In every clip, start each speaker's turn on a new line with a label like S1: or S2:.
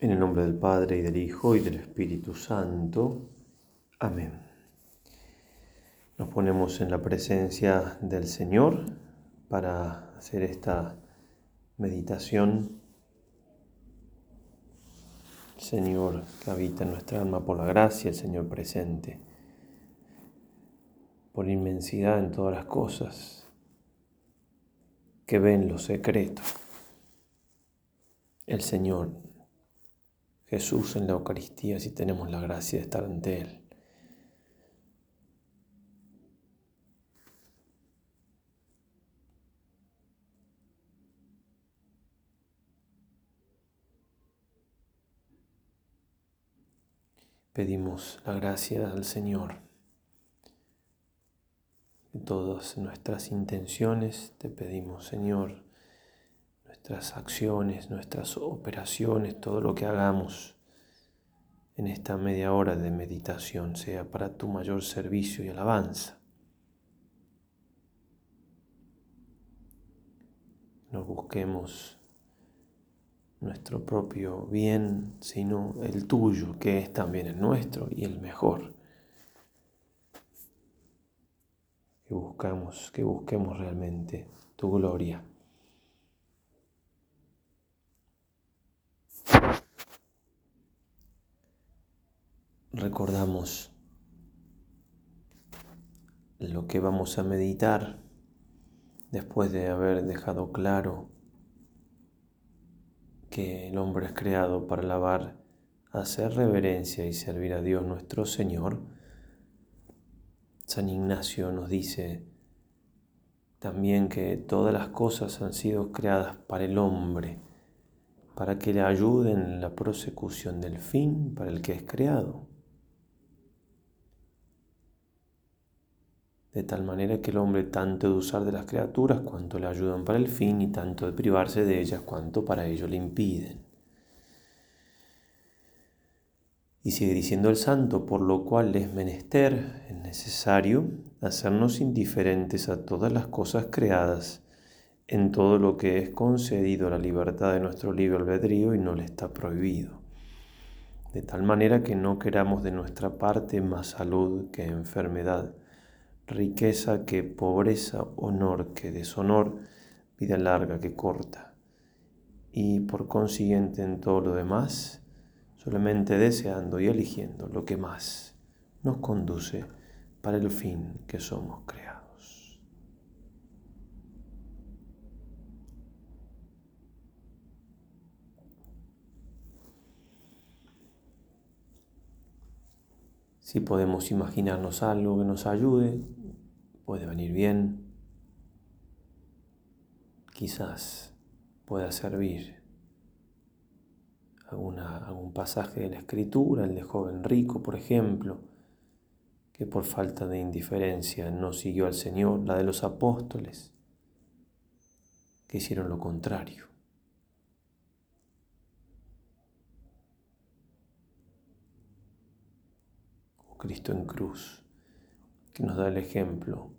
S1: En el nombre del Padre y del Hijo y del Espíritu Santo. Amén. Nos ponemos en la presencia del Señor para hacer esta meditación. Señor que habita en nuestra alma por la gracia, el Señor presente, por inmensidad en todas las cosas, que ven lo secreto. El Señor Jesús en la Eucaristía si tenemos la gracia de estar ante Él. Pedimos la gracia al Señor. Todas nuestras intenciones te pedimos, Señor, nuestras acciones, nuestras operaciones, todo lo que hagamos en esta media hora de meditación sea para tu mayor servicio y alabanza. No busquemos nuestro propio bien, sino el tuyo, que es también el nuestro y el mejor. Que buscamos, que busquemos realmente tu gloria. Recordamos lo que vamos a meditar después de haber dejado claro que el hombre es creado para alabar, hacer reverencia y servir a Dios nuestro Señor, San Ignacio nos dice también que todas las cosas han sido creadas para el hombre, para que le ayuden en la prosecución del fin para el que es creado. De tal manera que el hombre tanto de usar de las criaturas cuanto le ayudan para el fin y tanto de privarse de ellas cuanto para ello le impiden. Y sigue diciendo el santo, por lo cual es menester, es necesario, hacernos indiferentes a todas las cosas creadas, en todo lo que es concedido la libertad de nuestro libre albedrío y no le está prohibido. De tal manera que no queramos de nuestra parte más salud que enfermedad riqueza que pobreza, honor que deshonor, vida larga que corta. Y por consiguiente en todo lo demás, solamente deseando y eligiendo lo que más nos conduce para el fin que somos creados. Si podemos imaginarnos algo que nos ayude, puede venir bien, quizás pueda servir algún pasaje de la escritura, el de joven rico, por ejemplo, que por falta de indiferencia no siguió al Señor, la de los apóstoles, que hicieron lo contrario. Cristo en cruz, que nos da el ejemplo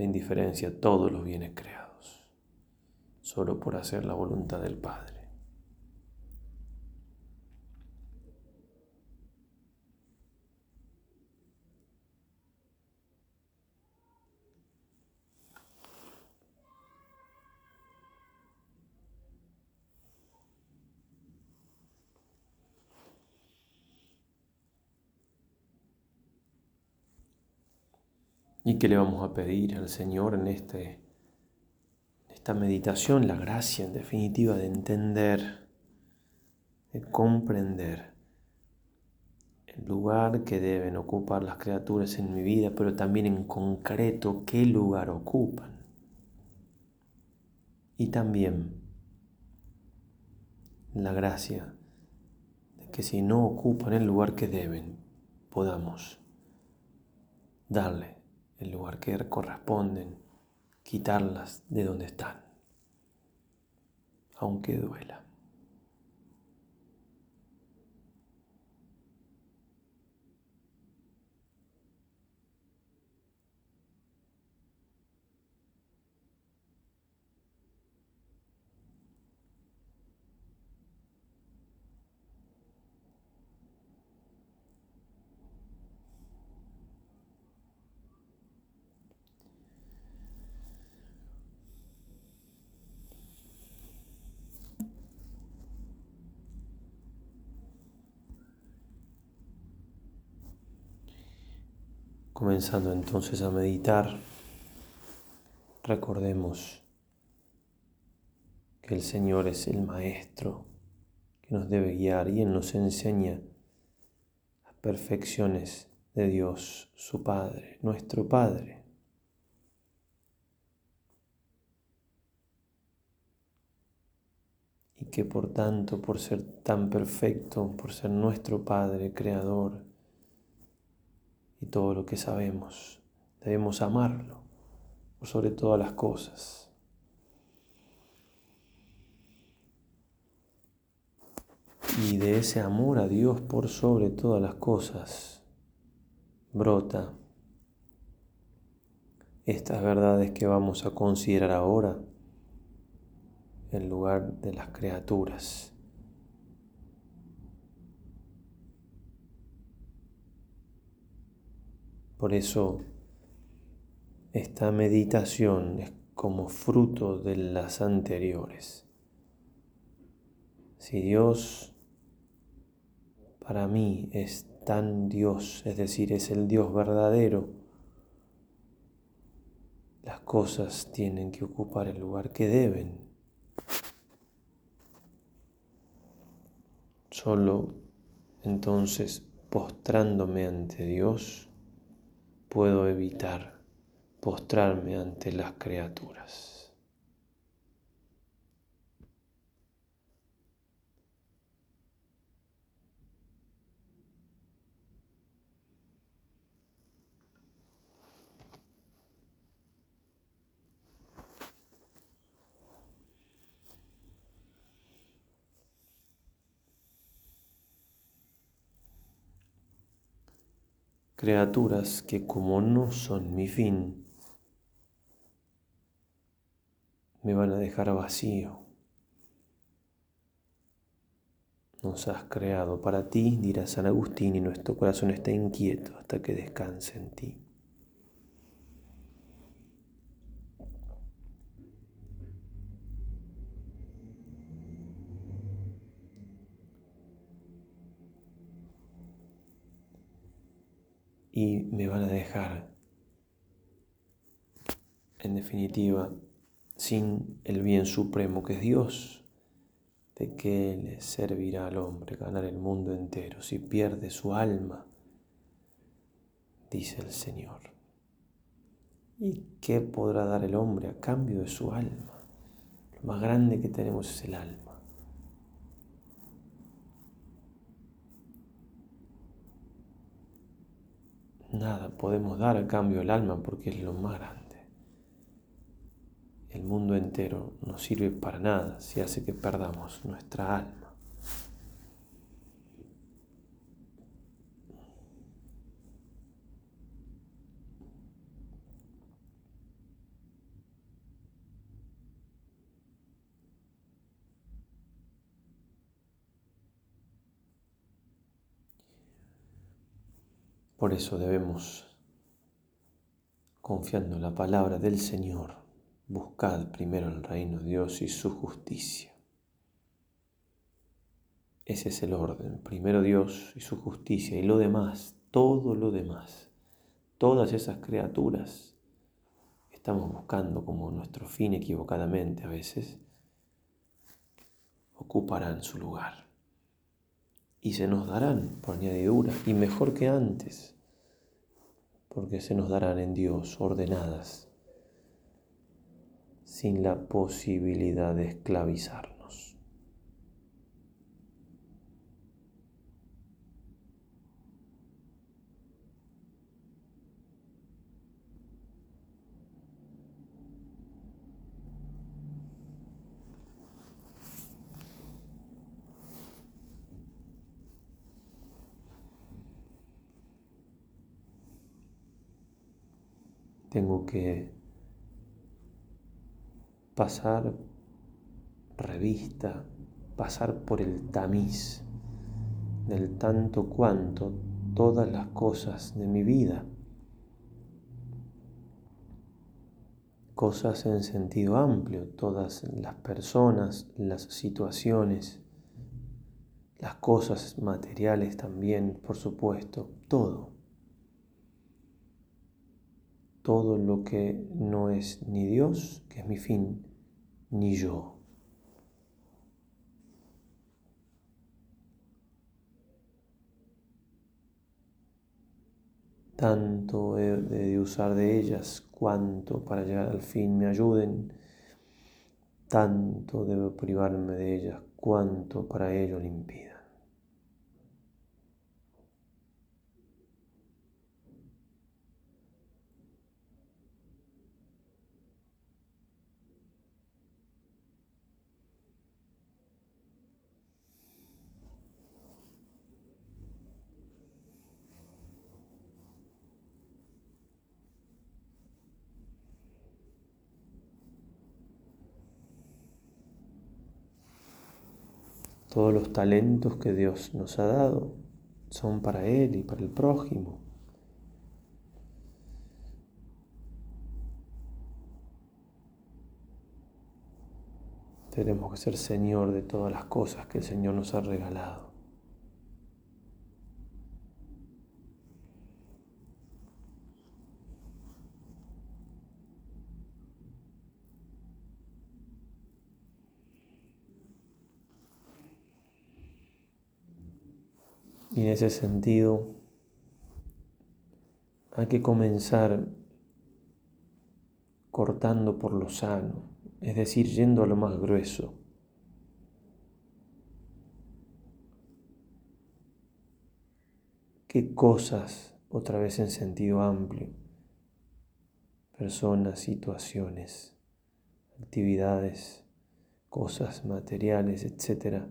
S1: de indiferencia todos los bienes creados, solo por hacer la voluntad del Padre. ¿Y qué le vamos a pedir al Señor en este, esta meditación? La gracia, en definitiva, de entender, de comprender el lugar que deben ocupar las criaturas en mi vida, pero también en concreto qué lugar ocupan. Y también la gracia de que si no ocupan el lugar que deben, podamos darle el lugar que corresponden, quitarlas de donde están, aunque duela. Comenzando entonces a meditar, recordemos que el Señor es el Maestro que nos debe guiar y Él nos enseña las perfecciones de Dios, su Padre, nuestro Padre. Y que por tanto, por ser tan perfecto, por ser nuestro Padre, Creador, y todo lo que sabemos, debemos amarlo por sobre todas las cosas. Y de ese amor a Dios por sobre todas las cosas brota estas verdades que vamos a considerar ahora en lugar de las criaturas. Por eso esta meditación es como fruto de las anteriores. Si Dios para mí es tan Dios, es decir, es el Dios verdadero, las cosas tienen que ocupar el lugar que deben. Solo entonces postrándome ante Dios puedo evitar postrarme ante las criaturas. Criaturas que como no son mi fin, me van a dejar vacío. Nos has creado para ti, dirá San Agustín, y nuestro corazón está inquieto hasta que descanse en ti. Y me van a dejar, en definitiva, sin el bien supremo que es Dios. ¿De qué le servirá al hombre ganar el mundo entero si pierde su alma? Dice el Señor. ¿Y qué podrá dar el hombre a cambio de su alma? Lo más grande que tenemos es el alma. Nada podemos dar a cambio del alma porque es lo más grande. El mundo entero no sirve para nada si hace que perdamos nuestra alma. Por eso debemos, confiando en la palabra del Señor, buscar primero el reino de Dios y su justicia. Ese es el orden. Primero Dios y su justicia y lo demás, todo lo demás, todas esas criaturas estamos buscando como nuestro fin equivocadamente a veces, ocuparán su lugar y se nos darán por añadidura y mejor que antes, porque se nos darán en Dios ordenadas sin la posibilidad de esclavizar. Que pasar revista, pasar por el tamiz del tanto cuanto todas las cosas de mi vida, cosas en sentido amplio, todas las personas, las situaciones, las cosas materiales también, por supuesto, todo todo lo que no es ni Dios, que es mi fin, ni yo. Tanto he de usar de ellas cuanto para llegar al fin me ayuden, tanto debo privarme de ellas cuanto para ello lo impidan. Todos los talentos que Dios nos ha dado son para Él y para el prójimo. Tenemos que ser Señor de todas las cosas que el Señor nos ha regalado. Y en ese sentido hay que comenzar cortando por lo sano, es decir, yendo a lo más grueso. ¿Qué cosas, otra vez en sentido amplio, personas, situaciones, actividades, cosas materiales, etcétera,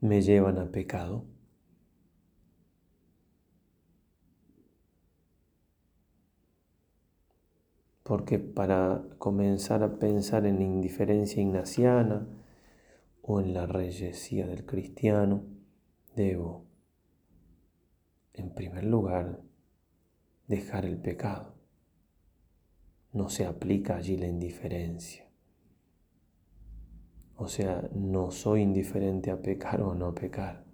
S1: me llevan a pecado. Porque para comenzar a pensar en la indiferencia ignaciana o en la reyesía del cristiano, debo, en primer lugar, dejar el pecado. No se aplica allí la indiferencia. O sea, no soy indiferente a pecar o no pecar.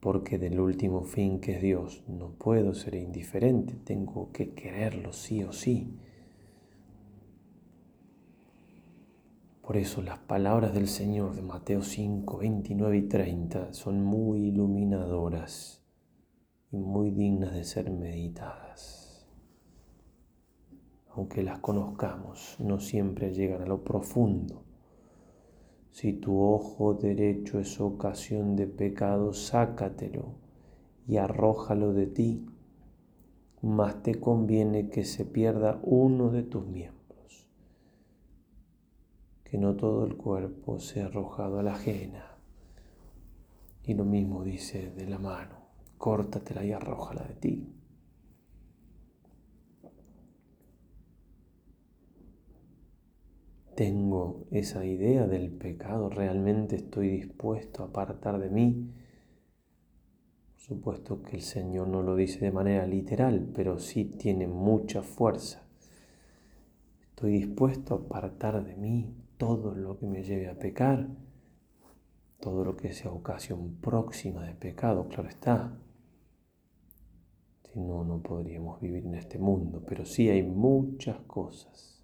S1: Porque del último fin que es Dios no puedo ser indiferente, tengo que quererlo sí o sí. Por eso las palabras del Señor de Mateo 5, 29 y 30 son muy iluminadoras y muy dignas de ser meditadas aunque las conozcamos, no siempre llegan a lo profundo. Si tu ojo derecho es ocasión de pecado, sácatelo y arrójalo de ti, más te conviene que se pierda uno de tus miembros, que no todo el cuerpo sea arrojado a la ajena. Y lo mismo dice de la mano, córtatela y arrójala de ti. Tengo esa idea del pecado, realmente estoy dispuesto a apartar de mí. Por supuesto que el Señor no lo dice de manera literal, pero sí tiene mucha fuerza. Estoy dispuesto a apartar de mí todo lo que me lleve a pecar, todo lo que sea ocasión próxima de pecado, claro está. Si no, no podríamos vivir en este mundo, pero sí hay muchas cosas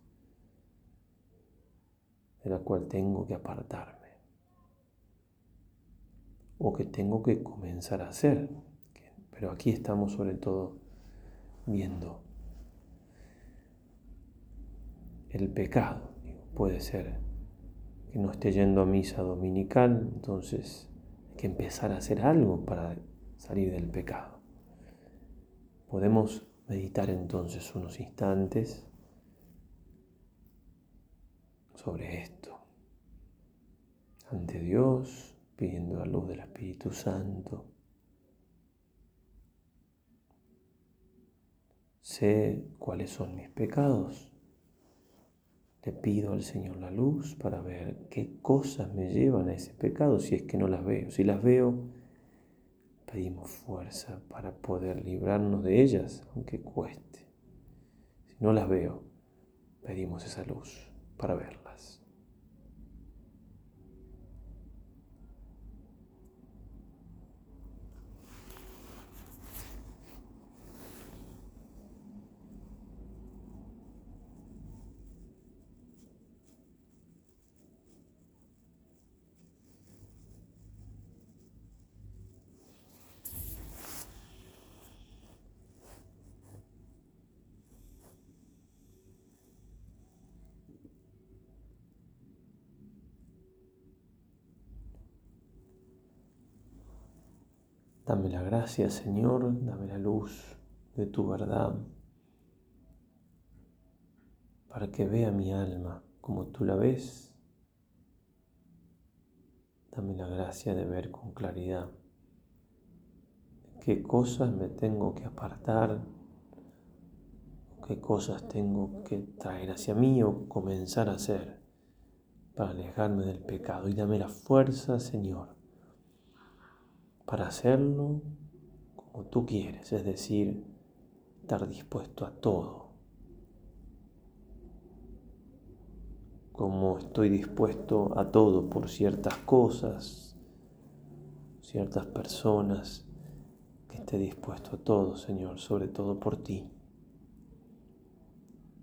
S1: de la cual tengo que apartarme o que tengo que comenzar a hacer. Pero aquí estamos sobre todo viendo el pecado. Puede ser que no esté yendo a misa dominical, entonces hay que empezar a hacer algo para salir del pecado. Podemos meditar entonces unos instantes sobre esto ante Dios, pidiendo la luz del Espíritu Santo. Sé cuáles son mis pecados. Le pido al Señor la luz para ver qué cosas me llevan a ese pecado si es que no las veo. Si las veo, pedimos fuerza para poder librarnos de ellas, aunque cueste. Si no las veo, pedimos esa luz para verlas. Dame la gracia, Señor, dame la luz de tu verdad, para que vea mi alma como tú la ves. Dame la gracia de ver con claridad qué cosas me tengo que apartar, qué cosas tengo que traer hacia mí o comenzar a hacer para alejarme del pecado. Y dame la fuerza, Señor, para hacerlo como tú quieres, es decir, estar dispuesto a todo. Como estoy dispuesto a todo por ciertas cosas, ciertas personas, que esté dispuesto a todo, Señor, sobre todo por ti.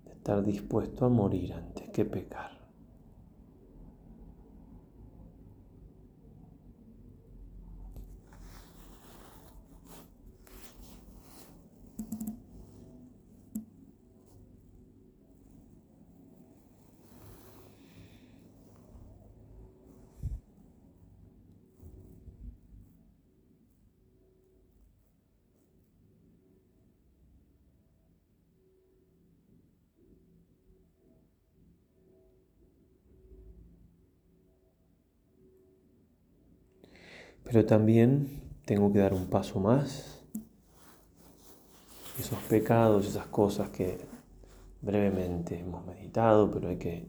S1: estar dispuesto a morir antes que pecar. Pero también tengo que dar un paso más. Esos pecados, esas cosas que brevemente hemos meditado, pero hay que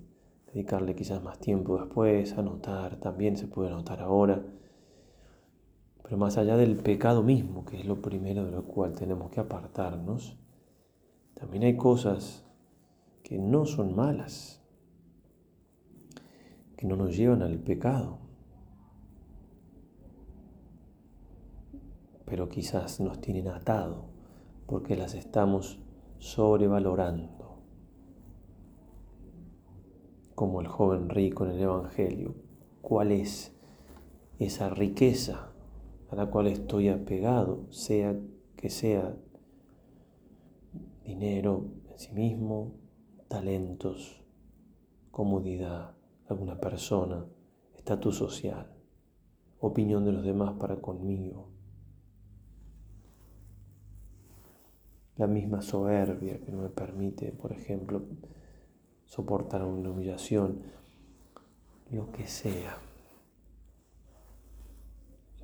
S1: dedicarle quizás más tiempo después, anotar, también se puede anotar ahora. Pero más allá del pecado mismo, que es lo primero de lo cual tenemos que apartarnos, también hay cosas que no son malas, que no nos llevan al pecado. Pero quizás nos tienen atado porque las estamos sobrevalorando. Como el joven rico en el Evangelio. ¿Cuál es esa riqueza a la cual estoy apegado, sea que sea dinero en sí mismo, talentos, comodidad, alguna persona, estatus social, opinión de los demás para conmigo? La misma soberbia que no me permite, por ejemplo, soportar una humillación, lo que sea.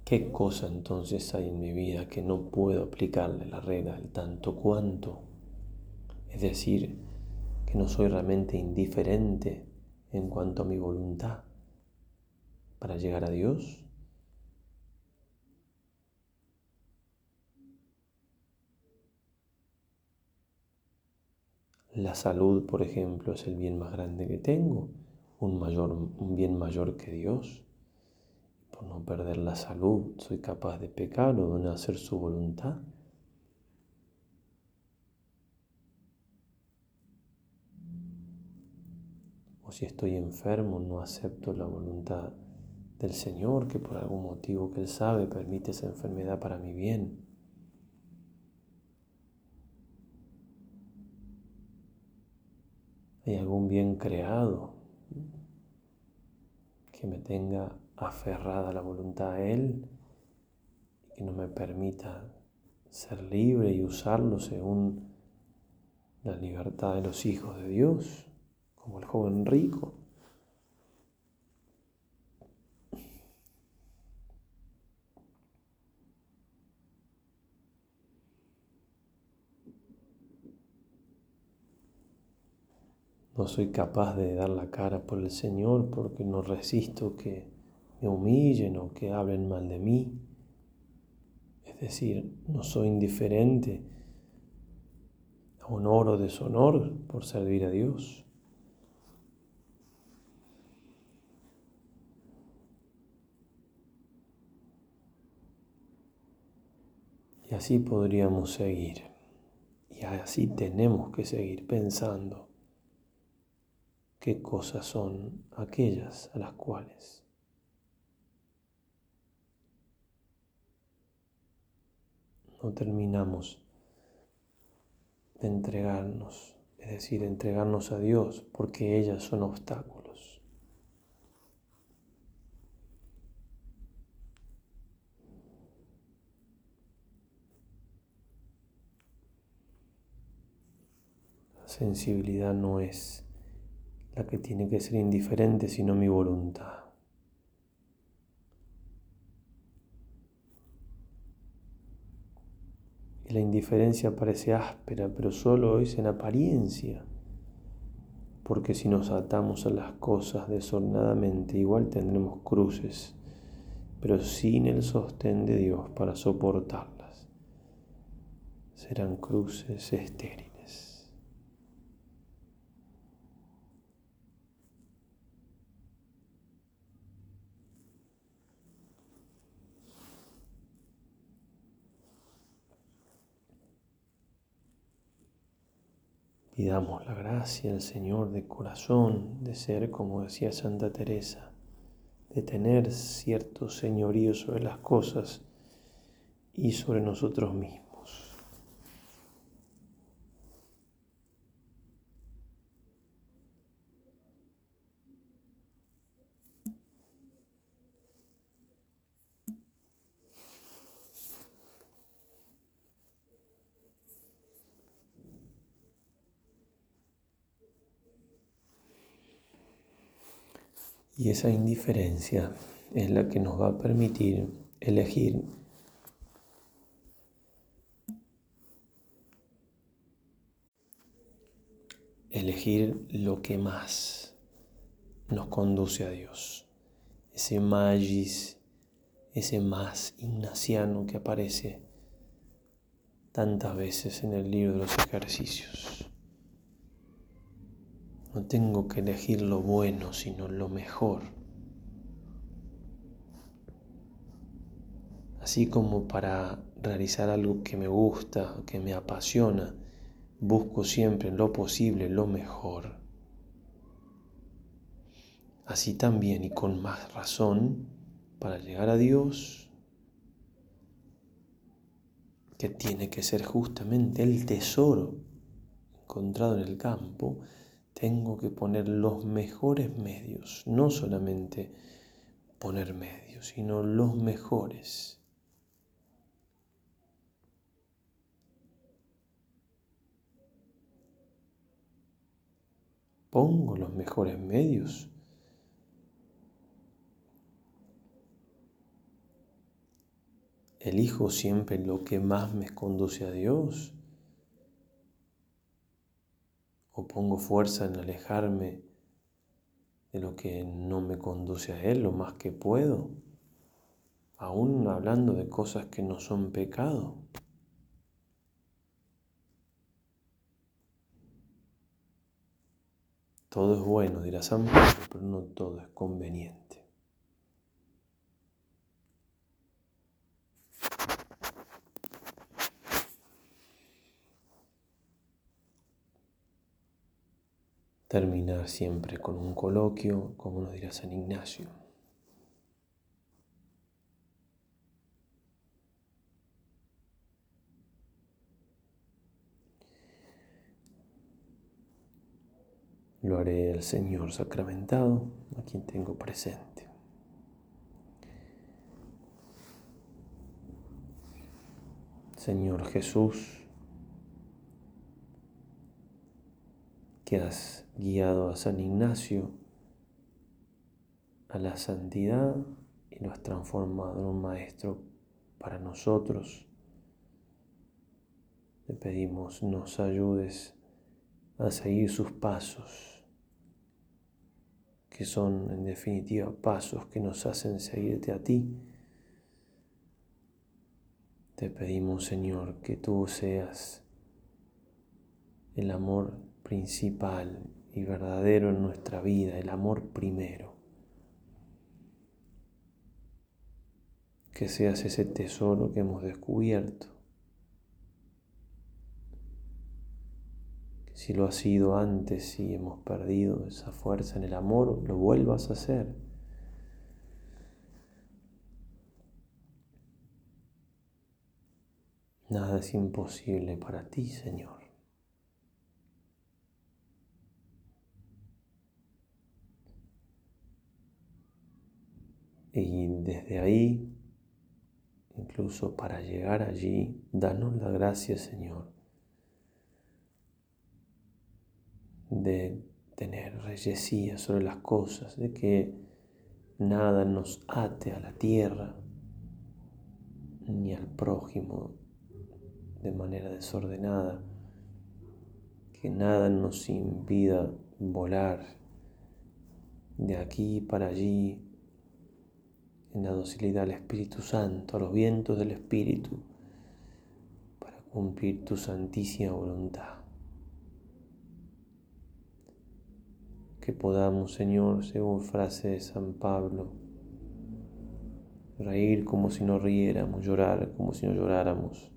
S1: ¿Qué cosa entonces hay en mi vida que no puedo aplicarle la regla del tanto cuanto? Es decir, que no soy realmente indiferente en cuanto a mi voluntad para llegar a Dios. La salud, por ejemplo, es el bien más grande que tengo, un, mayor, un bien mayor que Dios. Por no perder la salud, soy capaz de pecar o de no hacer su voluntad. O si estoy enfermo, no acepto la voluntad del Señor, que por algún motivo que Él sabe permite esa enfermedad para mi bien. Hay algún bien creado que me tenga aferrada la voluntad a Él y que no me permita ser libre y usarlo según la libertad de los hijos de Dios, como el joven rico. No soy capaz de dar la cara por el Señor porque no resisto que me humillen o que hablen mal de mí. Es decir, no soy indiferente a honor o deshonor por servir a Dios. Y así podríamos seguir. Y así tenemos que seguir pensando qué cosas son aquellas a las cuales no terminamos de entregarnos, es decir, entregarnos a Dios, porque ellas son obstáculos. La sensibilidad no es la que tiene que ser indiferente, sino mi voluntad. Y la indiferencia parece áspera, pero solo es en apariencia, porque si nos atamos a las cosas desordenadamente, igual tendremos cruces, pero sin el sostén de Dios para soportarlas, serán cruces estériles. Pidamos la gracia al Señor de corazón, de ser, como decía Santa Teresa, de tener cierto señorío sobre las cosas y sobre nosotros mismos. Y esa indiferencia es la que nos va a permitir elegir elegir lo que más nos conduce a Dios. Ese magis, ese más ignaciano que aparece tantas veces en el libro de los ejercicios. No tengo que elegir lo bueno, sino lo mejor. Así como para realizar algo que me gusta, que me apasiona, busco siempre lo posible lo mejor. Así también y con más razón, para llegar a Dios, que tiene que ser justamente el tesoro encontrado en el campo, tengo que poner los mejores medios, no solamente poner medios, sino los mejores. Pongo los mejores medios. Elijo siempre lo que más me conduce a Dios o pongo fuerza en alejarme de lo que no me conduce a Él lo más que puedo, aún hablando de cosas que no son pecado. Todo es bueno, dirá San Pablo, pero no todo es conveniente. Terminar siempre con un coloquio, como nos dirá San Ignacio. Lo haré al Señor sacramentado, a quien tengo presente. Señor Jesús, que has guiado a San Ignacio a la santidad y lo has transformado en un maestro para nosotros. Te pedimos nos ayudes a seguir sus pasos, que son en definitiva pasos que nos hacen seguirte a ti. Te pedimos, Señor, que tú seas el amor principal y verdadero en nuestra vida, el amor primero. Que seas ese tesoro que hemos descubierto. Si lo has sido antes y hemos perdido esa fuerza en el amor, lo vuelvas a hacer. Nada es imposible para ti, Señor. Y desde ahí, incluso para llegar allí, danos la gracia, Señor, de tener reyesía sobre las cosas, de que nada nos ate a la tierra ni al prójimo de manera desordenada, que nada nos impida volar de aquí para allí en la docilidad al Espíritu Santo, a los vientos del Espíritu, para cumplir tu santísima voluntad. Que podamos, Señor, según frase de San Pablo, reír como si no riéramos, llorar como si no lloráramos,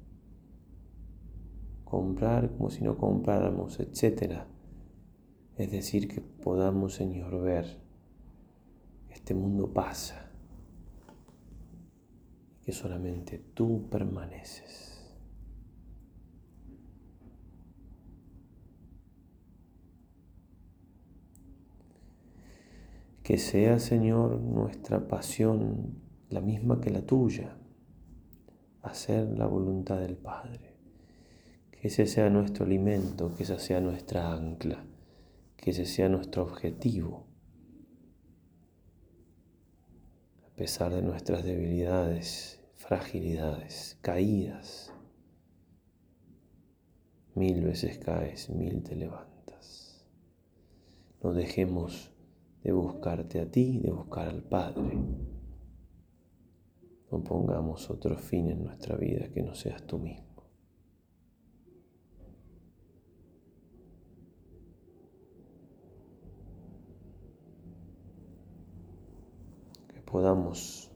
S1: comprar como si no compráramos, etc. Es decir, que podamos, Señor, ver este mundo pasa que solamente tú permaneces. Que sea, Señor, nuestra pasión la misma que la tuya, hacer la voluntad del Padre. Que ese sea nuestro alimento, que esa sea nuestra ancla, que ese sea nuestro objetivo. A pesar de nuestras debilidades, fragilidades, caídas, mil veces caes, mil te levantas. No dejemos de buscarte a ti, de buscar al Padre. No pongamos otro fin en nuestra vida que no seas tú mismo. Que podamos,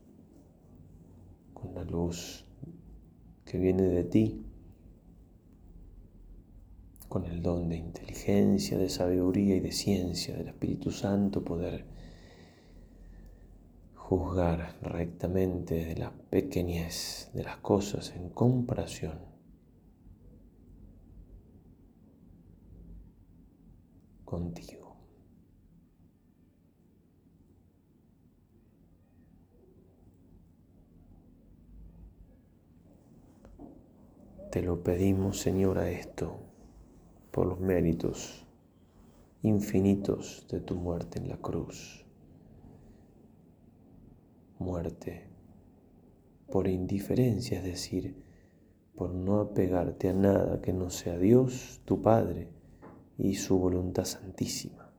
S1: con la luz que viene de ti, con el don de inteligencia, de sabiduría y de ciencia del Espíritu Santo, poder juzgar rectamente de la pequeñez de las cosas en comparación contigo. Te lo pedimos, Señora, esto por los méritos infinitos de tu muerte en la cruz muerte por indiferencia, es decir, por no apegarte a nada que no sea Dios, tu Padre, y su voluntad santísima.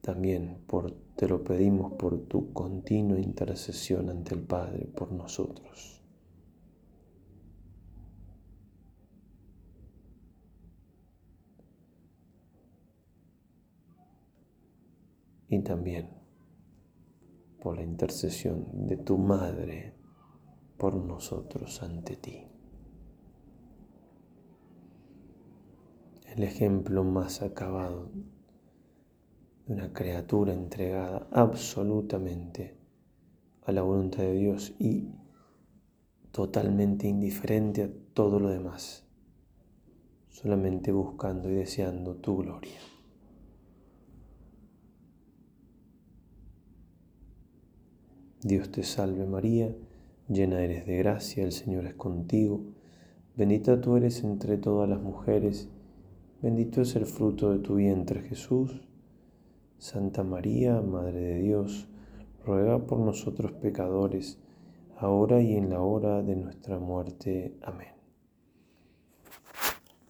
S1: También por, te lo pedimos por tu continua intercesión ante el Padre por nosotros. Y también por la intercesión de tu Madre por nosotros ante ti. El ejemplo más acabado de una criatura entregada absolutamente a la voluntad de Dios y totalmente indiferente a todo lo demás, solamente buscando y deseando tu gloria. Dios te salve María, llena eres de gracia, el Señor es contigo, bendita tú eres entre todas las mujeres, bendito es el fruto de tu vientre Jesús. Santa María, Madre de Dios, ruega por nosotros pecadores, ahora y en la hora de nuestra muerte. Amén.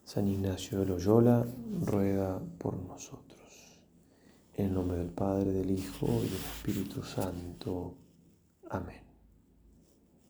S1: San Ignacio de Loyola, ruega por nosotros. En el nombre del Padre, del Hijo y del Espíritu Santo. Amén.